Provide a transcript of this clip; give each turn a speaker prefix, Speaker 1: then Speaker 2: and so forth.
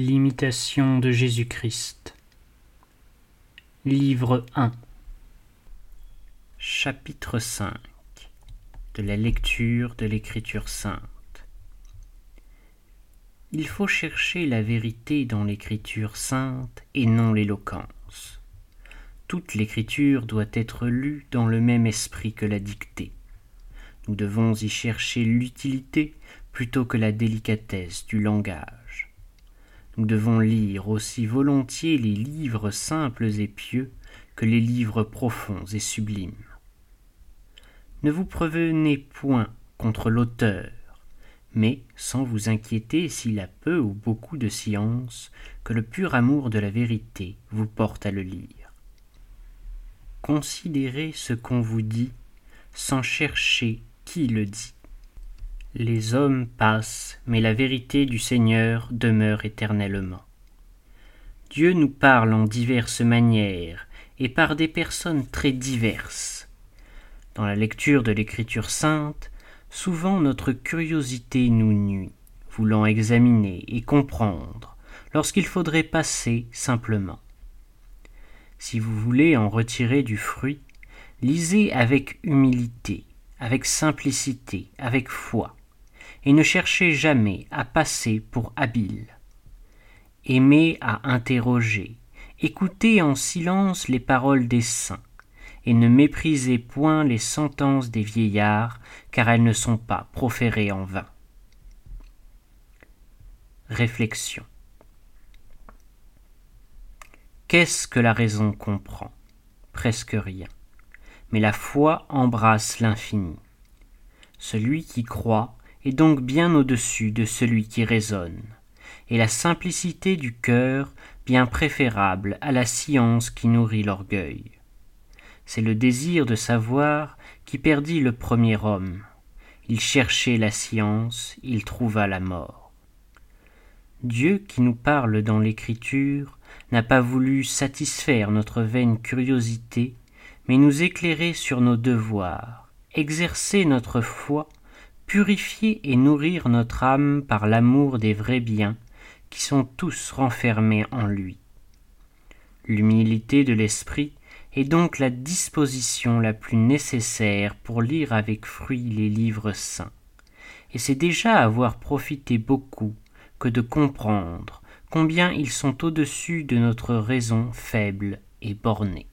Speaker 1: L'imitation de Jésus-Christ. Livre 1 Chapitre 5 De la lecture de l'Écriture sainte. Il faut chercher la vérité dans l'Écriture sainte et non l'éloquence. Toute l'Écriture doit être lue dans le même esprit que la dictée. Nous devons y chercher l'utilité plutôt que la délicatesse du langage. Nous devons lire aussi volontiers les livres simples et pieux que les livres profonds et sublimes. Ne vous prévenez point contre l'auteur, mais sans vous inquiéter s'il a peu ou beaucoup de science, que le pur amour de la vérité vous porte à le lire. Considérez ce qu'on vous dit sans chercher qui le dit. Les hommes passent, mais la vérité du Seigneur demeure éternellement. Dieu nous parle en diverses manières et par des personnes très diverses. Dans la lecture de l'Écriture sainte, souvent notre curiosité nous nuit, voulant examiner et comprendre, lorsqu'il faudrait passer simplement. Si vous voulez en retirer du fruit, lisez avec humilité, avec simplicité, avec foi, et ne cherchez jamais à passer pour habile. Aimez à interroger, écoutez en silence les paroles des saints, et ne méprisez point les sentences des vieillards, car elles ne sont pas proférées en vain. Réflexion. Qu'est-ce que la raison comprend? Presque rien. Mais la foi embrasse l'infini. Celui qui croit est donc bien au-dessus de celui qui raisonne, et la simplicité du cœur bien préférable à la science qui nourrit l'orgueil. C'est le désir de savoir qui perdit le premier homme. Il cherchait la science, il trouva la mort. Dieu qui nous parle dans l'Écriture n'a pas voulu satisfaire notre vaine curiosité, mais nous éclairer sur nos devoirs, exercer notre foi purifier et nourrir notre âme par l'amour des vrais biens qui sont tous renfermés en lui. L'humilité de l'esprit est donc la disposition la plus nécessaire pour lire avec fruit les livres saints, et c'est déjà avoir profité beaucoup que de comprendre combien ils sont au-dessus de notre raison faible et bornée.